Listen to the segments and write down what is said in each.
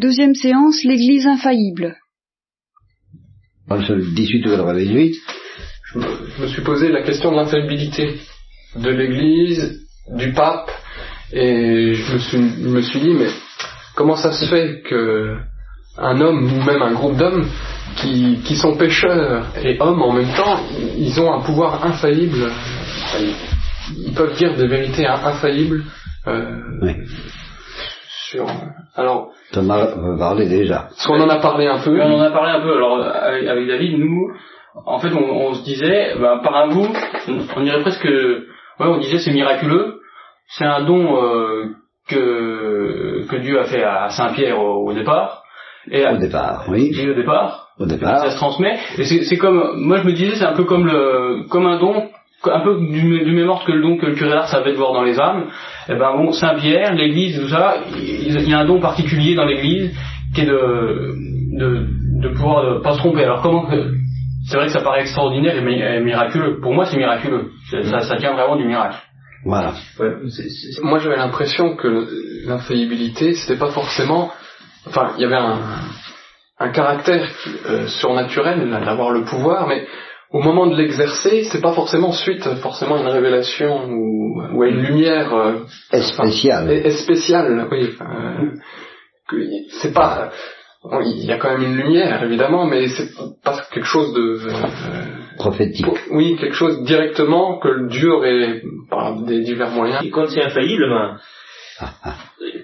Deuxième séance, l'Église infaillible. Page 18 ou 98. Je me, je me suis posé la question de l'infaillibilité de l'Église, du pape, et je me suis, je me suis dit, mais comment ça se fait que un homme ou même un groupe d'hommes qui, qui sont pécheurs et hommes en même temps, ils ont un pouvoir infaillible, ils peuvent dire des vérités infaillibles euh, Oui. Sur... Alors, Thomas va parler déjà. parce qu'on en a parlé un peu, On en a parlé un peu. Alors avec, David, nous, en fait, on, on se disait, bah, par un bout, on, on dirait presque, ouais, on disait c'est miraculeux. C'est un don euh, que que Dieu a fait à Saint Pierre au, au départ. Et à- Au départ, oui. oui, au départ. Au Ça départ. se transmet. Et c'est c'est comme, moi je me disais, c'est un peu comme le, comme un don, un peu du, du même ordre que le don que le curé d'Ars avait de voir dans les âmes. Et ben bon, Saint Pierre, l'Église, tout ça, il y a un don particulier dans l'Église qui est de, de, de pouvoir euh, pas se tromper. Alors comment que, c'est vrai que ça paraît extraordinaire et, mi- et miraculeux. Pour moi, c'est miraculeux. C'est- Ça, ça tient vraiment du miracle. Voilà. Ouais, Moi, j'avais l'impression que l'infaillibilité, c'était pas forcément. Enfin, il y avait un, un caractère euh, surnaturel d'avoir le pouvoir, mais au moment de l'exercer, c'est pas forcément suite forcément à une révélation ou, ou à une lumière euh, Est spécial. et- et spéciale. Oui, euh, c'est pas. bon, il y a quand même une lumière, évidemment, mais c'est pas quelque chose de. euh, Prophétique. oui, quelque chose directement que Dieu aurait, par des divers moyens, Et quand c'est infaillible, ben,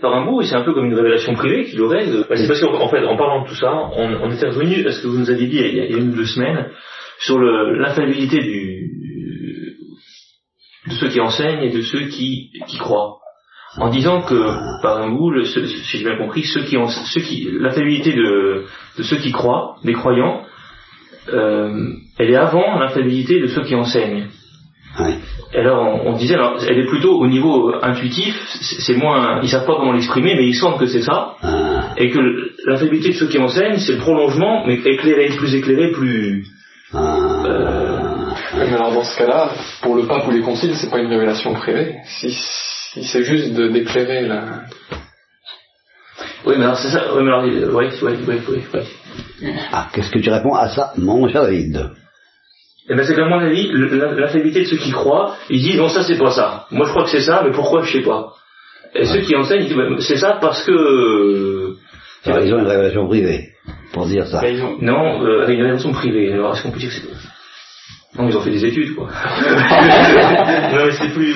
par un bout, c'est un peu comme une révélation privée qu'il aurait. de- ben, c'est parce qu'en en fait, en parlant de tout ça, on, on était revenu à ce que vous nous aviez dit il y a, il y a une ou deux semaines sur le- l'infaillibilité du, de ceux qui enseignent et de ceux qui, qui croient. En disant que, par un bout, le- ce- si j'ai bien compris, ceux qui, ceux qui, l'infaillibilité de, de ceux qui croient, des croyants, euh, elle est avant l'infaillibilité de ceux qui enseignent. Oui. Et alors on, on disait, alors, elle est plutôt au niveau euh, intuitif, c'est moins, ils savent pas comment l'exprimer, mais ils sentent que c'est ça, Ah, et que l'infaillibilité de ceux qui enseignent, c'est le prolongement, mais éclairé, plus éclairé, plus. Ah. Oui, mais alors dans ce cas-là, pour le pape ou les conciles, c'est pas une révélation privée. Si, si c'est juste de d'éclairer la. Oui, mais alors c'est ça. Oui, mais alors, oui, oui, oui, oui, oui. Ah, qu'est-ce que tu réponds à ça, mon cher David Et ben c'est qu'à mon avis, l'infaillibilité de ceux qui croient, ils disent non ça c'est pas ça. Moi je crois que c'est ça, mais pourquoi je sais pas. Et ceux qui enseignent, ils disent Ben, c'est ça parce que Alors, ils ont une révélation privée pour dire ça. bah, non, euh, avec une révélation privée. Alors est-ce qu'on peut dire que c'est non ils ont fait des études quoi. non mais c'est plus.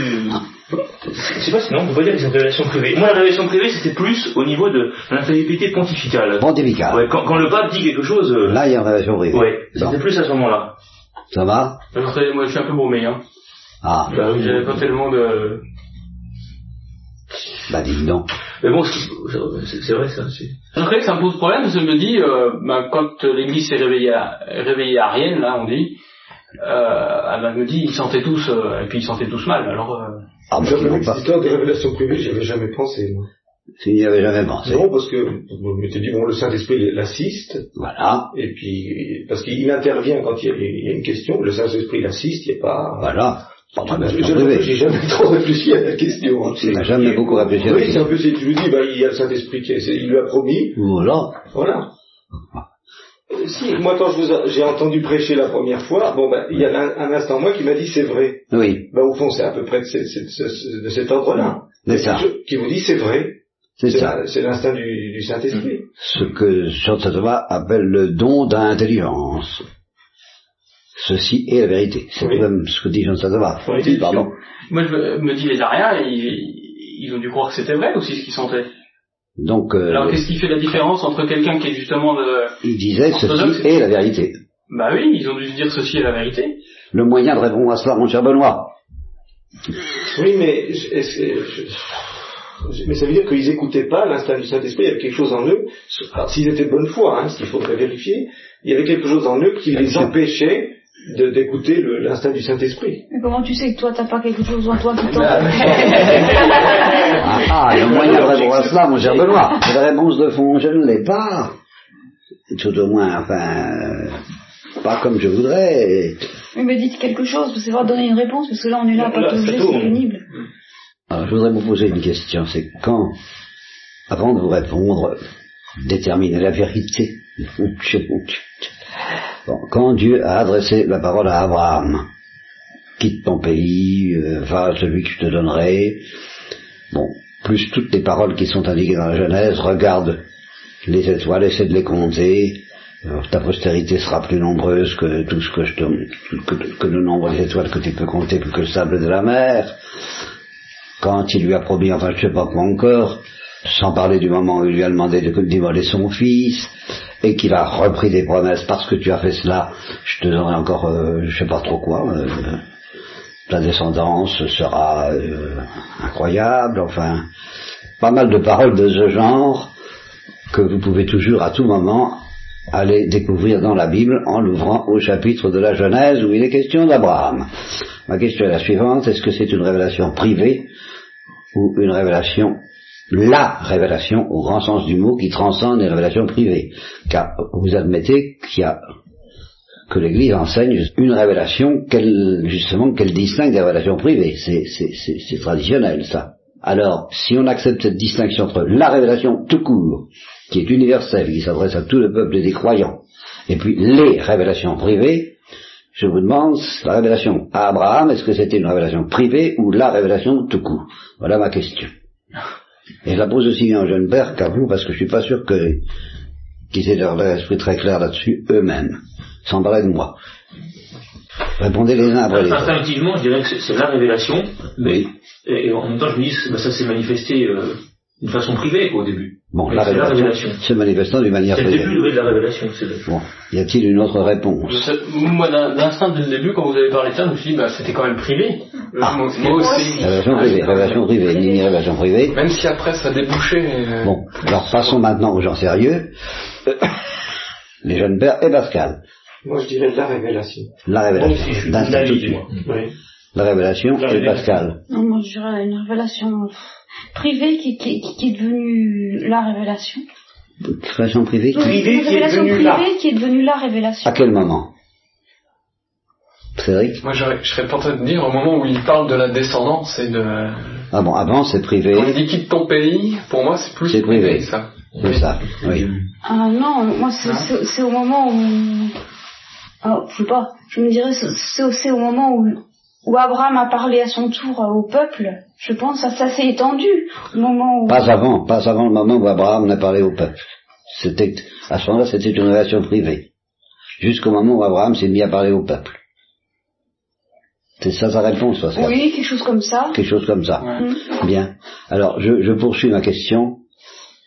Je sais pas si non, on peut pas dire que c'est une révélation privée. Moi la révélation privée c'était plus au niveau de l'infaillibilité pontificale. Pontifical. Ouais, quand, quand le pape dit quelque chose, euh, Là, il y a une révélation privée. ouais, Bon. c'était plus à ce moment-là. Ça va Alors, c'est- moi, je suis un peu brûlé, hein. Ah, Bah J'avais pas tellement de, bah dis donc. Mais bon, c'est vrai ça. c'est- C'est vrai que ça me pose problème, parce que je me dis, euh, ben, quand l'Église s'est réveillée à, réveillée à Arienne, là, on dit, euh, je me dis, ils sentaient tous, euh, et puis ils sentaient tous mal, alors, euh, Ah, bah, cette histoire des révélations privées, j'y avais jamais pensé. Moi. Tu n'y avais jamais pensé. Non, parce que je m'étais dit, bon, le Saint-Esprit l'assiste, Voilà, et puis, parce qu'il intervient quand il y, a, il y a une question, le Saint-Esprit l'assiste, il n'y a pas... voilà. Pas privée. J'ai jamais trop réfléchi à la question. hein. Tu n'as jamais beaucoup réfléchi à la Oui, c'est question. un peu, je me dis, bah, il y a le Saint-Esprit qui, il lui a promis, Voilà. voilà. Euh, Si, moi quand vous j'ai entendu prêcher la première fois, bon ben il y a un, un instant moi qui m'a dit c'est vrai. Oui, Ben au fond c'est à peu près de, ce- ce- ce- de cet ordre-là. c'est ça. Qui vous dit c'est vrai. C'est ça. c'est l'instinct du, du Saint-Esprit. Ce que Saint Thomas appelle le don d'intelligence. Ceci est la vérité. C'est Oui. même ce que dit Jean. Oui. Pardon. moi, je me, dis, les Ariens, ils, ils ont dû croire que c'était vrai aussi, ce qu'ils sentaient. Donc, euh, Alors, qu'est-ce qui fait la différence entre quelqu'un qui est justement de, il disait ceci est la vérité. bah oui, ils ont dû se dire ceci est la vérité. Le moyen de répondre à cela, mon cher Benoît. Oui, mais, mais ça veut dire qu'ils n'écoutaient pas l'instinct du Saint-Esprit, il y avait quelque chose en eux, alors, s'ils étaient de bonne foi, hein, ce qu'il faudrait vérifier, il y avait quelque chose en eux qui les empêchait d'écouter l'instinct du Saint-Esprit. Mais comment tu sais que toi, t'as pas quelque chose en toi qui t'en... Ah, ah, le moyen de répondre à cela, mon cher Benoît. La réponse de fond, je ne l'ai pas. Tout au moins, enfin, euh, pas comme je voudrais. Mais dites quelque chose, vous savez donner une réponse, parce que là, on est là, Là, pas tout c'est pénible. Alors, je voudrais vous poser une question, c'est quand, avant de vous répondre, déterminer la vérité. Bon, quand Dieu a adressé la parole à Abraham, quitte ton pays, euh, va à celui que je te donnerai, bon, plus toutes les paroles qui sont indiquées dans la Genèse, regarde les étoiles, essaie de les compter, ta postérité sera plus nombreuse que tout ce que je te, que, le nombre des étoiles que tu peux compter plus que le sable de la mer. Quand il lui a promis, enfin je sais pas quoi encore, sans parler du moment où il lui a demandé de d'immoler son fils, et qu'il a repris des promesses parce que tu as fait cela, je te donnerai encore, euh, je sais pas trop quoi, euh, ta descendance sera euh, incroyable, enfin, pas mal de paroles de ce genre que vous pouvez toujours à tout moment aller découvrir dans la Bible en l'ouvrant au chapitre de la Genèse où il est question d'Abraham. Ma question est la suivante, est-ce que c'est une révélation privée ou une révélation, la révélation au grand sens du mot qui transcende les révélations privées Car vous admettez qu'il y a que l'Église enseigne une révélation qu'elle justement qu'elle distingue des révélations privées. C'est traditionnel ça. Alors, si on accepte cette distinction entre la révélation tout court, qui est universelle, qui s'adresse à tout le peuple des croyants, et puis les révélations privées, je vous demande, la révélation à Abraham, est-ce que c'était une révélation privée ou la révélation tout court? Voilà ma question. Et je la pose aussi bien au jeune père qu'à vous, parce que je suis pas sûr que qu'ils aient leur esprit très clair là-dessus eux-mêmes, sans parler de moi. Répondez les uns après les autres. Instinctivement, je dirais que c'est la révélation, mais Oui. et, et en même temps, je me dis, bah, ça s'est manifesté euh, d'une façon privée quoi, au début. Bon, la révélation, se manifestant d'une manière C'est le privée. début de la révélation. C'est le... Bon, y a-t-il une autre réponse? Sais- Moi, d'instinct, dès le début, quand vous avez parlé de ça, je me suis dit, bah, c'était quand même privé. Ah, moi, moi aussi. Révélation privée, révélation privée, ni ni révélation privée. Même si après ça débouchait. euh, Bon, alors passons maintenant aux gens sérieux. Les jeunes pères et Pascal. Moi, je dirais la révélation. La révélation. de. Oui. La révélation La et. Pascal. Non, moi je dirais une révélation euh, privée qui, qui, qui- qui est devenue la révélation. Création privée qui- Privée une qui est révélation devenue privée qui est devenue la révélation. À quel moment? Cédric Moi, je serais tenté de dire au moment où il parle de la descendance et de. Ah bon, avant c'est privé, Quand il dit quitte ton pays, pour moi, c'est plus C'est privé. privé, ça. c'est ça. Oui. Ah non, moi c'est c'est- au moment où... Ah, je sais pas, je me dirais c'est au moment où, où Abraham a parlé à son tour euh, au peuple. Je pense que ça, ça s'est étendu. Au moment où... Pas avant, pas avant le moment où Abraham n'a parlé au peuple. C'était, à ce moment-là, c'était une révélation privée. Jusqu'au moment où Abraham s'est mis à parler au peuple. C'est ça sa réponse, Pascal Oui, quelque chose comme ça. Quelque chose comme ça. Mm. Bien. Alors, je, je poursuis ma question.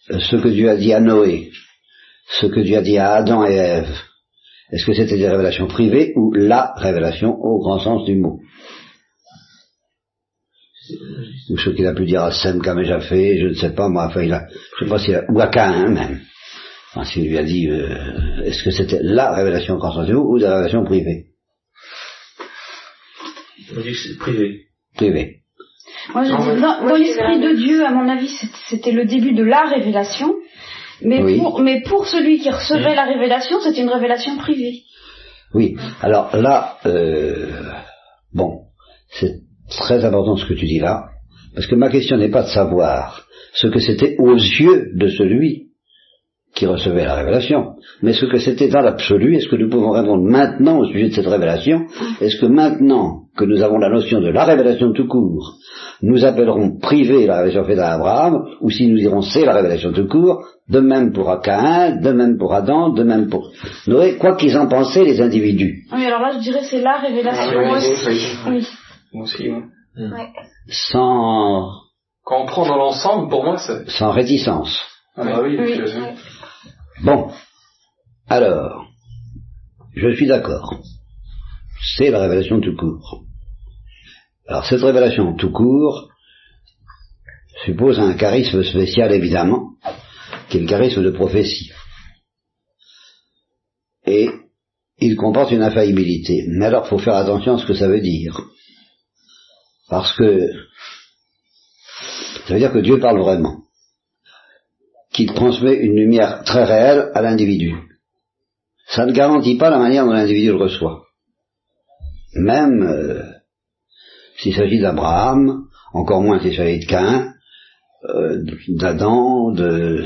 Euh, Ce que Dieu a dit à Noé, ce que Dieu a dit à Adam et Ève, est-ce que c'était des révélations privées ou la révélation au grand sens du mot? Ou ce qu'il a pu dire à Sem, fait, je ne sais pas, moi, enfin, il a, je sais pas s'il a, ou à Caïn même. Enfin, s'il lui a dit, euh, est-ce que c'était la révélation au grand sens du mot ou des révélations privées? On dit que c'est privé. Moi, je dis, dans, dans l'esprit de Dieu, à mon avis, c'était le début de la révélation. Mais, Oui. pour, mais pour celui qui recevait la révélation, c'était une révélation privée. Oui, alors là, euh, bon, c'est très important ce que tu dis là, parce que ma question n'est pas de savoir ce que c'était aux yeux de celui qui recevait la révélation, mais ce que c'était dans l'absolu, est-ce que nous pouvons répondre maintenant au sujet de cette révélation? Est-ce que maintenant que nous avons la notion de la révélation tout court, nous appellerons privé la révélation faite à Abraham, ou si nous dirons c'est la révélation tout court, de même pour Caïn, de même pour Adam, de même pour Noé, quoi qu'ils en pensaient les individus. Oui, alors là, je dirais c'est la révélation. Ah, oui, Moi oui, aussi. oui. Oui. Moi aussi, ouais. sans, Quand on prend dans l'ensemble, pour moi, c'est. sans réticence. Ah bah oui, Bon, alors, je suis d'accord. C'est la révélation tout court. Alors cette révélation tout court suppose un charisme spécial évidemment, qui est le charisme de prophétie. Et il comporte une infaillibilité. Mais alors, faut faire attention à ce que ça veut dire. Parce que ça veut dire que Dieu parle vraiment. Qu'il transmet une lumière très réelle à l'individu. Ça ne garantit pas la manière dont l'individu le reçoit. Même euh, s'il s'agit d'Abraham, encore moins s'il s'agit de Cain, euh, d'Adam, de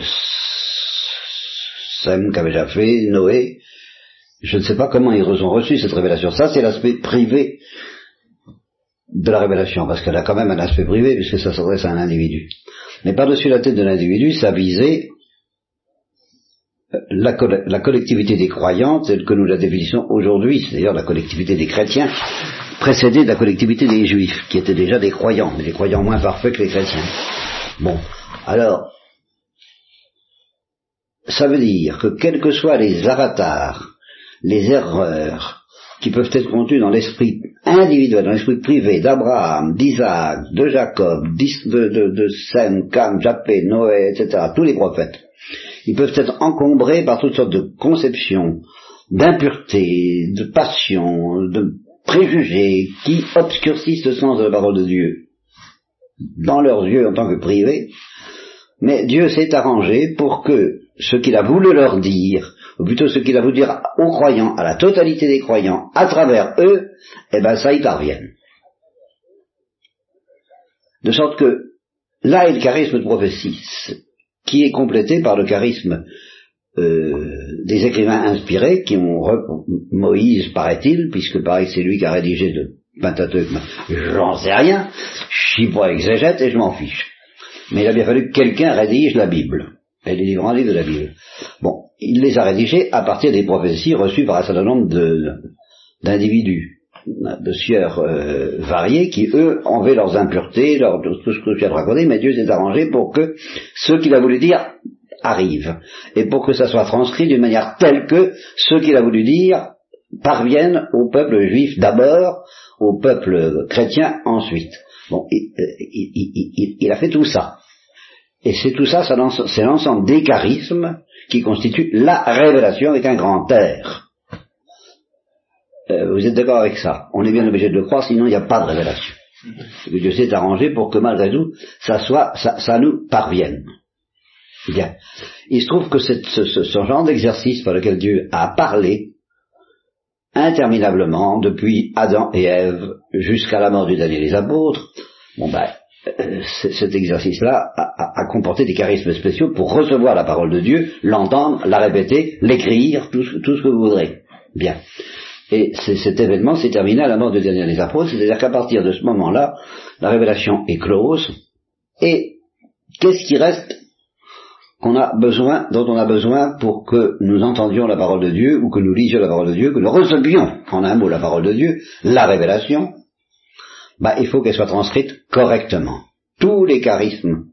Sem qu'avait déjà fait, Noé. Je ne sais pas comment ils ont reçu cette révélation. Ça, c'est l'aspect privé de la révélation, parce qu'elle a quand même un aspect privé, puisque ça s'adresse à un individu. Mais par-dessus la tête de l'individu, ça visait la, collectivité des croyants telle que nous la définissons aujourd'hui, c'est-à-dire la collectivité des chrétiens, précédée de la collectivité des juifs, qui étaient déjà des croyants, mais des croyants moins parfaits que les chrétiens. Bon, alors, ça veut dire que quels que soient les avatars, les erreurs qui peuvent être contenues dans l'esprit individuel, dans l'esprit privé d'Abraham, d'Isaac, de Jacob, de, de, de Sem, Cam, Japhé, Noé, etc., tous les prophètes, ils peuvent être encombrés par toutes sortes de conceptions, d'impuretés, de passions, de préjugés qui obscurcissent le sens de la parole de Dieu dans leurs yeux en tant que privés, mais Dieu s'est arrangé pour que ce qu'il a voulu leur dire, ou plutôt ce qu'il a voulu dire aux croyants, à la totalité des croyants, à travers eux, eh ben ça y parvienne. De sorte que là est le charisme de prophétie, qui est complété par le charisme euh, des écrivains inspirés qui ont Moïse, paraît-il, puisque pareil c'est lui qui a rédigé le J'en sais rien, je suis pas exégète et je m'en fiche. Mais il a bien fallu que quelqu'un rédige la Bible, et les livres livres de la Bible. Bon, il les a rédigés à partir des prophéties reçues par un certain nombre d'individus, de sieurs euh, variés, qui eux enlevaient leurs impuretés, tout ce que viens de raconter, mais Dieu s'est arrangé pour que ce qu'il a voulu dire arrive, et pour que ça soit transcrit d'une manière telle que ce qu'il a voulu dire parvienne au peuple juif d'abord, au peuple chrétien ensuite. Bon, il, a fait tout ça. Et c'est tout ça, c'est l'ensemble des charismes qui constituent la révélation avec un grand R. Euh, vous êtes d'accord avec ça? On est bien obligé de le croire, sinon il n'y a pas de révélation. Dieu s'est arrangé pour que malgré tout, ça soit, ça, nous parvienne. Bien. Il se trouve que ce, ce, genre d'exercice par lequel Dieu a parlé interminablement depuis Adam et Ève jusqu'à la mort du dernier des apôtres, bon ben, euh, cet exercice-là a, comporté des charismes spéciaux pour recevoir la parole de Dieu, l'entendre, la répéter, l'écrire, tout, tout, ce que vous voudrez. Bien. Et cet événement s'est terminé à la mort du dernier des apôtres, c'est-à-dire qu'à partir de ce moment-là, la révélation est close, et qu'est-ce qui reste qu'on a besoin, dont on a besoin pour que nous entendions la parole de Dieu, ou que nous lisions la parole de Dieu, que nous recevions, en un mot, la parole de Dieu, la révélation, bah, il faut qu'elle soit transcrite correctement. Tous les charismes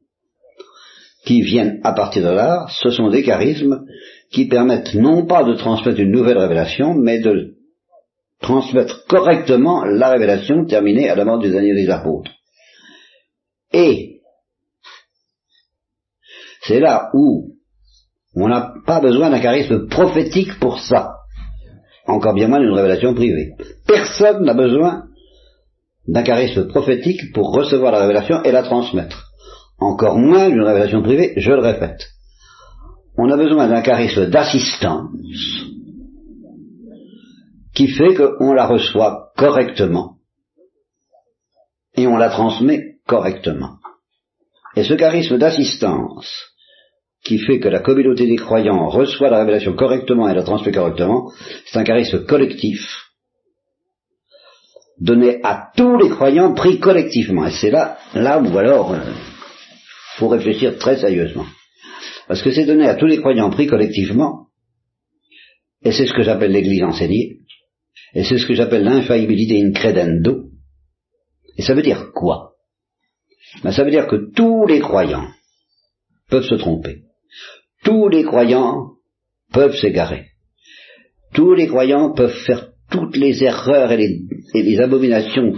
qui viennent à partir de là, ce sont des charismes qui permettent non pas de transmettre une nouvelle révélation, mais de transmettre correctement la révélation terminée à la mort du dernier des apôtres. Et c'est là où on n'a pas besoin d'un charisme prophétique pour ça. Encore bien moins d'une révélation privée. Personne n'a besoin d'un charisme prophétique pour recevoir la révélation et la transmettre. Encore moins d'une révélation privée, je le répète. On a besoin d'un charisme d'assistance qui fait qu'on la reçoit correctement et on la transmet correctement. Et ce charisme d'assistance qui fait que la communauté des croyants reçoit la révélation correctement et la transmet correctement, c'est un charisme collectif, donné à tous les croyants, pris collectivement. Et c'est là, là où alors, euh, faut réfléchir très sérieusement. Parce que c'est donné à tous les croyants, pris collectivement, et c'est ce que j'appelle l'Église enseignée, et c'est ce que j'appelle l'infaillibilité in credendo. Et ça veut dire quoi? Ben, Ça veut dire que tous les croyants peuvent se tromper. Tous les croyants peuvent s'égarer. Tous les croyants peuvent faire toutes les erreurs et les, abominations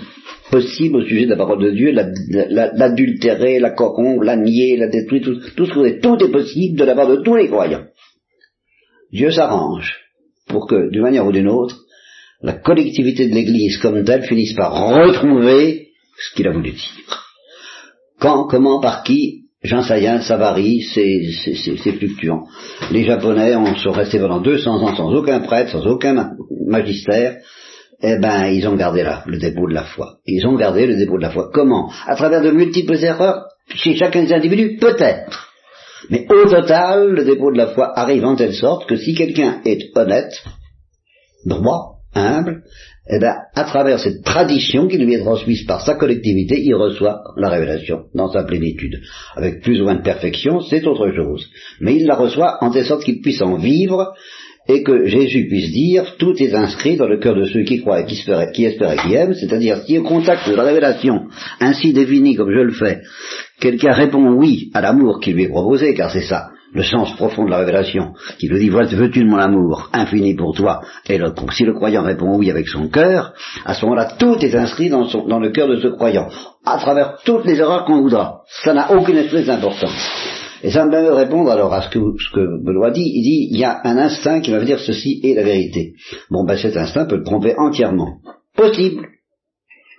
possibles au sujet de la parole de Dieu, l'adultérer, la, corrompre, la nier, la détruire, tout, ce que tout est possible de la part de tous les croyants. Dieu s'arrange pour que, d'une manière ou d'une autre, la collectivité de l'Église comme telle finisse par retrouver ce qu'il a voulu dire. Quand, comment, par qui, J'en sais rien, ça varie, c'est fluctuant. Les Japonais ont, sont restés pendant 200 ans sans aucun prêtre, sans aucun magistère. Eh ben, ils ont gardé là, le dépôt de la foi. Ils ont gardé le dépôt de la foi. Comment? À travers de multiples erreurs chez chacun des individus Peut-être. Mais au total, le dépôt de la foi arrive en telle sorte que si quelqu'un est honnête, droit, humble, eh bien, à travers cette tradition qui lui est transmise par sa collectivité, il reçoit la révélation dans sa plénitude. Avec plus ou moins de perfection, c'est autre chose. Mais il la reçoit en telle sorte qu'il puisse en vivre et que Jésus puisse dire tout est inscrit dans le cœur de ceux qui croient et qui espèrent qui, espèrent et qui aiment, c'est-à-dire si au contact de la révélation ainsi définie comme je le fais, quelqu'un répond oui à l'amour qui lui est proposé, car c'est ça, le sens profond de la révélation, qui lui dit veux-tu de mon amour infini pour toi Et si le croyant répond oui avec son cœur, à ce moment-là, tout est inscrit dans, dans le cœur de ce croyant, à travers toutes les erreurs qu'on voudra. Ça n'a aucune espèce d'importance. Et ça me permet de répondre alors à ce que, ce que Benoît dit. Il dit, il y a un instinct qui va dire ceci est la vérité. Bon, ben cet instinct peut le tromper entièrement. Possible.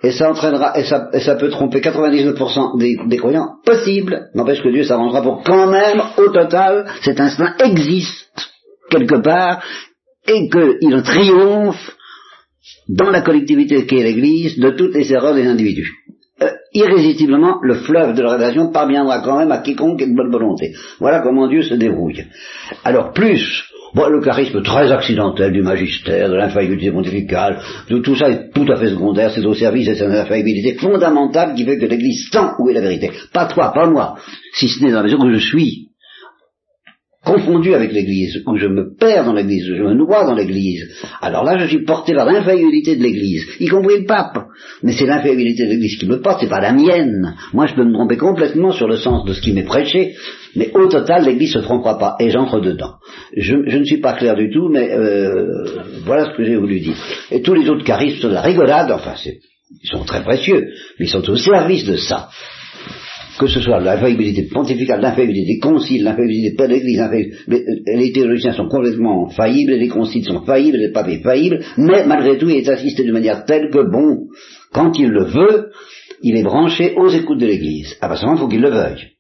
Et ça entraînera, et ça, peut tromper 99% des, croyants. Possible. N'empêche que Dieu s'arrangera pour quand même, au total, cet instinct existe quelque part et qu'il triomphe dans la collectivité qu'est l'Église de toutes les erreurs des individus. Euh, irrésistiblement, le fleuve de la révélation parviendra quand même à quiconque ait de bonne volonté. Voilà comment Dieu se débrouille. Alors plus, bon, le charisme très accidentel du magistère, de l'infaillibilité pontificale, tout, tout ça est tout à fait secondaire, c'est au service de cette infaillibilité fondamentale qui fait que l'Église sent où est la vérité. Pas toi, pas moi, si ce n'est dans la mesure où je suis confondu avec l'Église, où je me perds dans l'Église, je me noie dans l'Église, alors là je suis porté par l'infaillibilité de l'Église, y compris le pape. Mais c'est l'infaillibilité de l'Église qui me porte, c'est pas la mienne. Moi je peux me tromper complètement sur le sens de ce qui m'est prêché, mais au total l'Église se trompera pas, et j'entre dedans. Je, ne suis pas clair du tout, mais euh, voilà ce que j'ai voulu dire. Et tous les autres charismes de la rigolade, enfin ils sont très précieux, mais ils sont au service de ça que ce soit l'infaillibilité pontificale, l'infaillibilité des conciles, l'infaillibilité de l'Église, les théologiens sont complètement faillibles, les conciles sont faillibles, les papes sont faillibles, mais malgré tout il est assisté de manière telle que, bon, quand il le veut, il est branché aux écoutes de l'Église. À partir moment, il faut qu'il le veuille.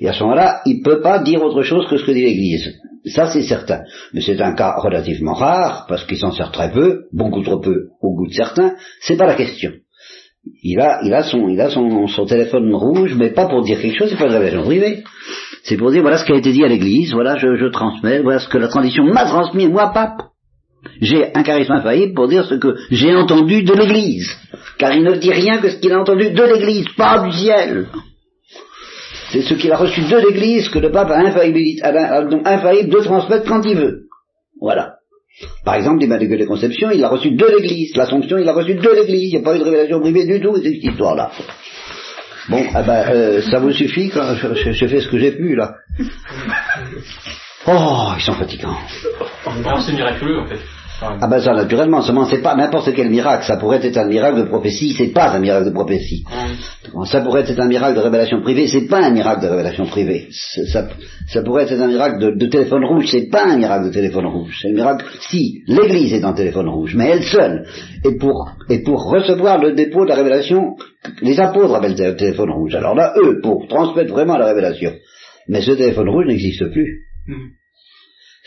Et à ce moment-là, il ne peut pas dire autre chose que ce que dit l'Église. Ça, c'est certain. Mais c'est un cas relativement rare, parce qu'il s'en sert très peu, beaucoup trop peu au goût de certains, c'est pas la question il a, il a son, il a son, son, téléphone rouge, mais pas pour dire quelque chose, c'est pas une révélation privée. C'est pour dire voilà ce qui a été dit à l'église, voilà je, je transmets, voilà ce que la tradition m'a transmis, moi pape. J'ai un charisme infaillible pour dire ce que j'ai entendu de l'église. Car il ne dit rien que ce qu'il a entendu de l'église, pas du ciel. C'est ce qu'il a reçu de l'église que le pape a infaillible, a donc infaillible de transmettre quand il veut. Voilà. Par exemple, l'Immaculée Conception, il l'a reçu de l'Église. L'Assomption, il l'a reçu de l'Église. Il n'y a pas eu de révélation privée du tout, cette histoire-là. Bon, eh ben, euh, ça vous suffit quand je, je, fais ce que j'ai pu, là. Oh, ils sont fatigants. c'est miraculeux, en fait. Ah ben ça, naturellement, seulement c'est pas n'importe quel miracle, ça pourrait être un miracle de prophétie, c'est pas un miracle de prophétie. Ça pourrait être un miracle de révélation privée, c'est pas un miracle de révélation privée. Ça, ça pourrait être un miracle de, téléphone rouge, c'est pas un miracle de téléphone rouge. C'est un miracle, si, l'Église est en téléphone rouge, mais elle seule. Et pour, et pour recevoir le dépôt de la révélation, les apôtres appellent le téléphone rouge. Alors là, eux, pour transmettre vraiment la révélation. Mais ce téléphone rouge n'existe plus. Mm.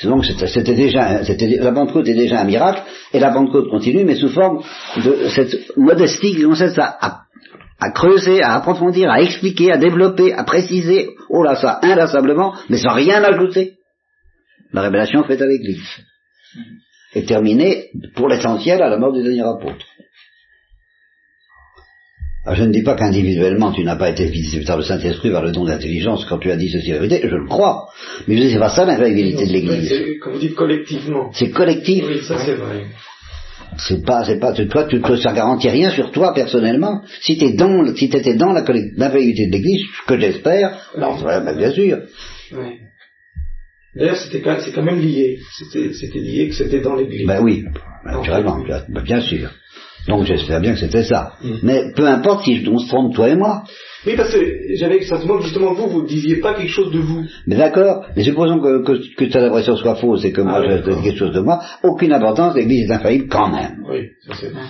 Donc c'était déjà, la Pentecôte est déjà un miracle, et la Pentecôte continue, mais sous forme de cette modestie qui consiste à, à, creuser, à approfondir, à expliquer, à développer, à préciser, oh là ça, inlassablement, mais sans rien ajouter. La révélation faite à l'Église est terminée, pour l'essentiel, à la mort du dernier apôtre. Je ne dis pas qu'individuellement tu n'as pas été visité par le Saint-Esprit par le don d'intelligence quand tu as dit ceci la vérité, je le crois. Mais je c'est pas ça l'infaillibilité de l'Église. Comme vous dites collectivement. C'est collectif. Oui, ça c'est vrai. C'est pas, c'est pas, toi, tu, ça garantit rien sur toi personnellement. Si t'es dans, si t'étais dans la de l'Église, ce que j'espère, alors ben, bien sûr. Oui. D'ailleurs, c'était c'est quand même lié. C'était, c'était lié que c'était dans l'Église. Ben oui, naturellement, bien sûr. Donc j'espère bien que c'était ça. Mm. Mais peu importe si on se trompe, toi et moi. Oui, parce que j'avais le sentiment que justement vous, vous ne disiez pas quelque chose de vous. Mais d'accord, mais supposons que, que, que ta impression soit fausse et que moi ah, je dis quelque chose de moi, aucune importance, l'Église est infaillible quand même. Oui, ça c'est vrai.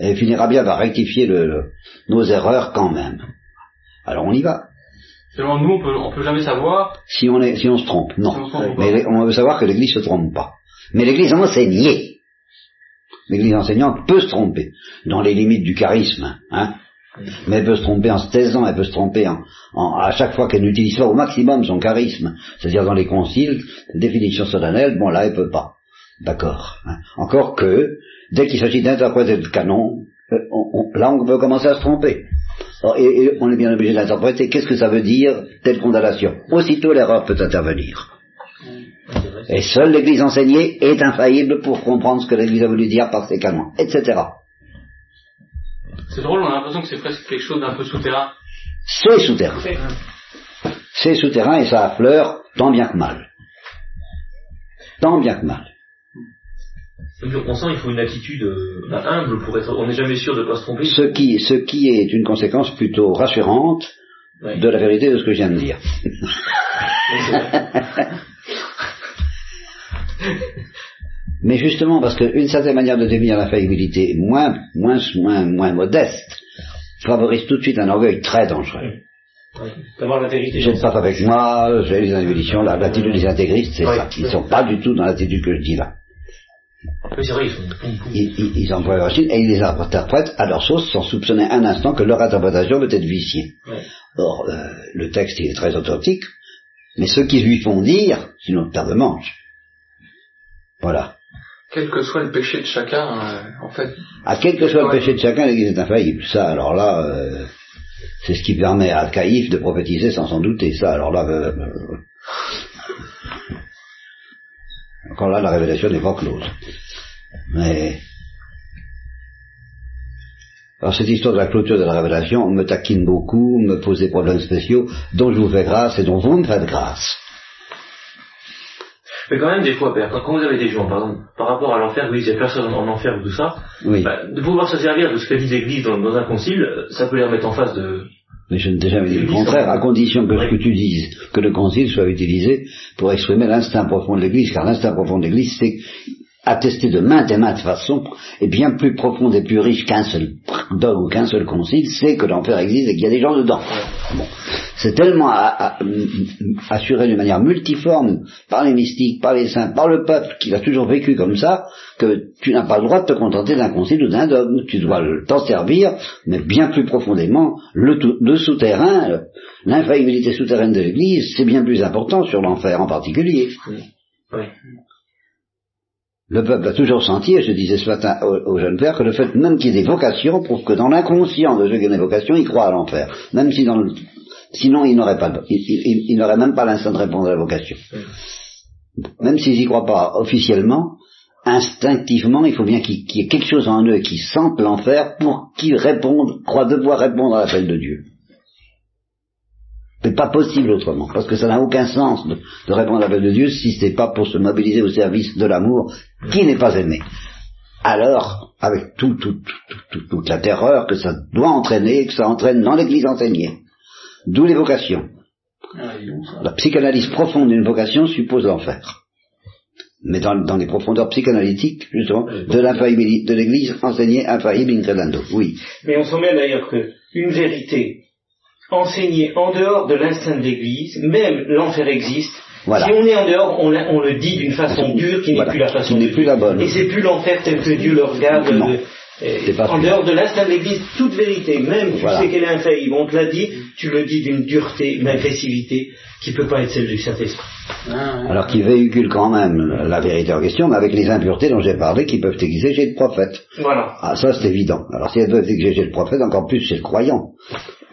Et elle finira bien par rectifier le, nos erreurs quand même. Alors on y va. Selon nous, on peut, on peut jamais savoir. Si on, est, si on se trompe, non. mais on veut savoir que l'Église se trompe pas. Mais l'Église enseignée. L'Église enseignante peut se tromper, dans les limites du charisme. Hein. Mais elle peut se tromper en se taisant, elle peut se tromper en, à chaque fois qu'elle n'utilise pas au maximum son charisme, c'est-à-dire dans les conciles, définition solennelle, bon là elle peut pas. D'accord. Hein. Encore que, dès qu'il s'agit d'interpréter le canon, euh, là on peut commencer à se tromper. et, on est bien obligé d'interpréter qu'est-ce que ça veut dire telle condamnation? Aussitôt l'erreur peut intervenir. Et seule l'Église enseignée est infaillible pour comprendre ce que l'Église a voulu dire par ses canons, etc. C'est drôle, on a l'impression que c'est presque quelque chose d'un peu souterrain. C'est souterrain. C'est souterrain et ça affleure tant bien que mal. Tant bien que mal. On sent qu'il faut une attitude euh, humble pour être. On n'est jamais sûr de ne pas se tromper. Ce qui, ce qui est une conséquence plutôt rassurante de la vérité de ce que je viens de dire. Mais justement, parce qu'une certaine manière de définir l'infaillibilité moins, moins, moins, moins modeste favorise tout de suite un orgueil très dangereux. D'avoir la vérité. Je ne pas avec moi, j'ai les inhibitions, l'attitude des intégristes, c'est ça. Ils ne sont pas du tout dans l'attitude que je dis là. ils, ils, ils emploient leur et ils les interprètent à leur sauce sans soupçonner un instant que leur interprétation peut être viciée. Or, euh, le texte il est très authentique, mais ceux qui lui font dire, autre paire de manches. Voilà. Quel que soit le péché de chacun, euh, en fait. À quel que soit le péché de chacun, l'Église est infaillible. Ça, alors là, euh, c'est ce qui permet à Caïphe de prophétiser sans s'en douter. Ça, alors là, euh, encore là, la révélation n'est pas close. Mais alors cette histoire de la clôture de la révélation me taquine beaucoup, me pose des problèmes spéciaux, dont je vous fais grâce et dont vous me faites grâce. Mais quand même, des fois, Père, quand, vous avez des gens, par exemple, par rapport à l'enfer, vous dites, il n'y a personne en enfer ou tout ça, bah, de pouvoir se servir de ce qu'a dit l'Église dans, un concile, ça peut les remettre en face de... Mais je ne t'ai jamais dit le contraire, à condition que ce que tu dises, que le concile soit utilisé pour exprimer l'instinct profond de l'Église, car l'instinct profond de l'Église, c'est attesté de maintes et maintes façons, et bien plus profonde et plus riche qu'un seul dogme ou qu'un seul concile, c'est que l'enfer existe et qu'il y a des gens dedans. C'est tellement assuré d'une manière multiforme par les mystiques, par les saints, par le peuple, qui a toujours vécu comme ça, que tu n'as pas le droit de te contenter d'un concile ou d'un dogme. Tu dois t'en servir, mais bien plus profondément, le, le souterrain, l'infaillibilité souterraine de l'Église, c'est bien plus important sur l'enfer en particulier. Oui. Le peuple a toujours senti, et je disais ce matin au, jeune père, que le fait même qu'il y ait des vocations prouve que dans l'inconscient de ceux qui ont des vocations, ils croient à l'enfer. Même si dans le, sinon ils n'auraient pas, ils, n'auraient même pas l'instinct de répondre à la vocation. Même s'ils n'y croient pas officiellement, instinctivement, il faut bien qu'il y ait quelque chose en eux qui sentent l'enfer pour qu'ils répondent, croient devoir répondre à l'appel de Dieu. C'est pas possible autrement, parce que ça n'a aucun sens de, répondre à l'appel de Dieu si ce n'est pas pour se mobiliser au service de l'amour qui n'est pas aimé. Alors, avec toute la terreur que ça doit entraîner, que ça entraîne dans l'Église enseignée, d'où les vocations. La psychanalyse profonde d'une vocation suppose l'enfer. Mais dans, les profondeurs psychanalytiques, justement, de l'infaillibilité de l'Église enseignée infaillible in Oui. Mais on sent bien d'ailleurs que une vérité enseigné en dehors de l'instinct de l'Église, même l'enfer existe. Si on est en dehors, on, le dit d'une façon dure qui n'est plus la façon qui plus la bonne. Et c'est plus l'enfer tel que Dieu le regarde. Euh, en dehors de de l'Église, toute vérité, même tu sais qu'elle est infaillible, on te l'a dit, tu le dis d'une dureté, une agressivité qui ne peut pas être celle du Saint-Esprit. Ah, Alors qu'il véhicule quand même la vérité en question, mais avec les impuretés dont j'ai parlé, qui peuvent exiger le prophète. Voilà. Ah, ça c'est évident. Alors si elles peuvent exiger le prophète, encore plus c'est le croyant.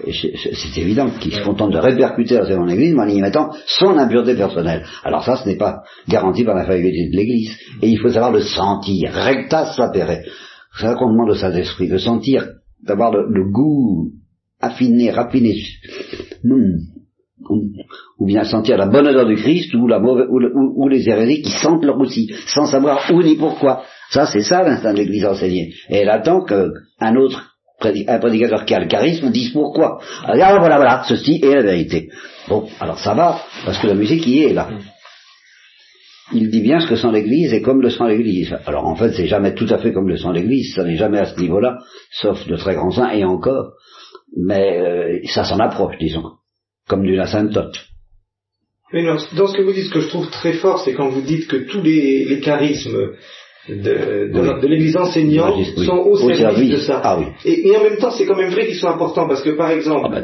C'est évident qu'il se contente de répercuter dans son église en y mettant son impureté personnelle. Alors ça, ce n'est pas garanti par la faillite de l'église. Et il faut savoir le sentir. Recta sapere. C'est ça qu'on demande au Saint-Esprit, de sentir, d'avoir le, goût affiné, raffiné, hmm, ou, bien sentir la bonne odeur du Christ, ou, la ou, les hérétiques qui sentent leur aussi, sans savoir où ni pourquoi. Ça, c'est ça l'instinct de l'Église enseignée. Et elle attend qu'un autre un prédicateur qui a le charisme dise pourquoi. Alors, voilà, voilà, ceci est la vérité. Bon, alors ça va, parce que la musique y est là. Il dit bien ce que sent l'Église et comme le sent l'Église. Alors en fait, c'est jamais tout à fait comme le sent l'Église, ça n'est jamais à ce niveau-là, sauf de très grands saints et encore. Mais euh, ça s'en approche, disons, comme du la saintote. Mais dans ce que vous dites, ce que je trouve très fort, c'est quand vous dites que tous les charismes de, de, l'Église enseignante sont au, service, de ça. Ah, oui. et, en même temps, c'est quand même vrai qu'ils sont importants parce que, par exemple, ah, bah,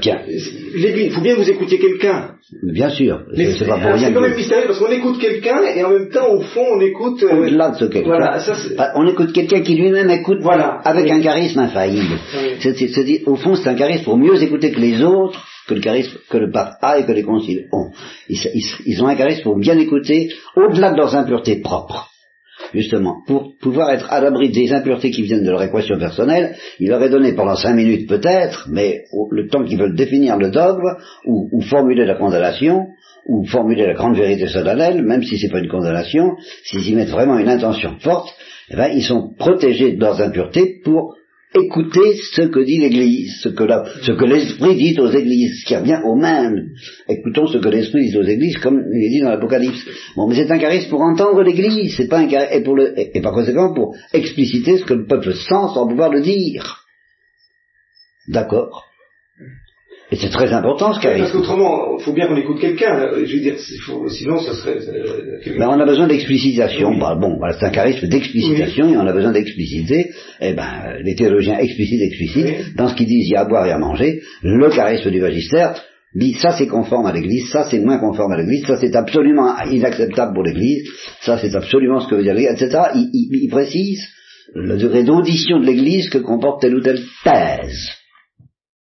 l'Église, il faut bien vous écouter quelqu'un. Bien sûr. C'est quand même mystérieux parce qu'on écoute quelqu'un et en même temps, au fond, on écoute. Euh, Au-delà de ce quelqu'un. Voilà, bah, on écoute quelqu'un qui lui-même écoute voilà. avec un charisme infaillible. Au fond, c'est un charisme pour mieux écouter que les autres que le charisme que le pape a et que les conciles ont. Ils, ont un charisme pour bien écouter au-delà de leurs impuretés propres. Justement, pour pouvoir être à l'abri des impuretés qui viennent de leur équation personnelle, il leur est donné pendant cinq minutes peut-être, mais le temps qu'ils veulent définir le dogme, ou, formuler la condamnation, ou formuler la grande vérité solennelle, même si c'est pas une condamnation, s'ils y mettent vraiment une intention forte, eh ben, ils sont protégés de leurs impuretés pour écoutez ce que dit l'Église, ce que, l'Esprit dit aux Églises, ce qui revient au même. Écoutons ce que l'Esprit dit aux Églises, comme il est dit dans l'Apocalypse. Bon, mais c'est un charisme pour entendre l'Église, c'est pas un charisme, et, par conséquent pour expliciter ce que le peuple sent sans pouvoir le dire. D'accord et c'est très important ce charisme. Parce qu'autrement, il faut bien qu'on écoute quelqu'un. Je veux dire, sinon, ce serait. Ben, on a besoin d'explicitation. Bah, bon, voilà, c'est un charisme d'explicitation et on a besoin d'expliciter. Eh ben, les théologiens explicitent, explicitent. Dans ce qu'ils disent, il y a à boire et à manger. Le charisme du magistère dit ça c'est conforme à l'Église, ça c'est moins conforme à l'Église, ça c'est absolument inacceptable pour l'Église, ça c'est absolument ce que veut dire l'Église, etc. Il, il précise le degré d'audition de l'Église que comporte telle ou telle thèse.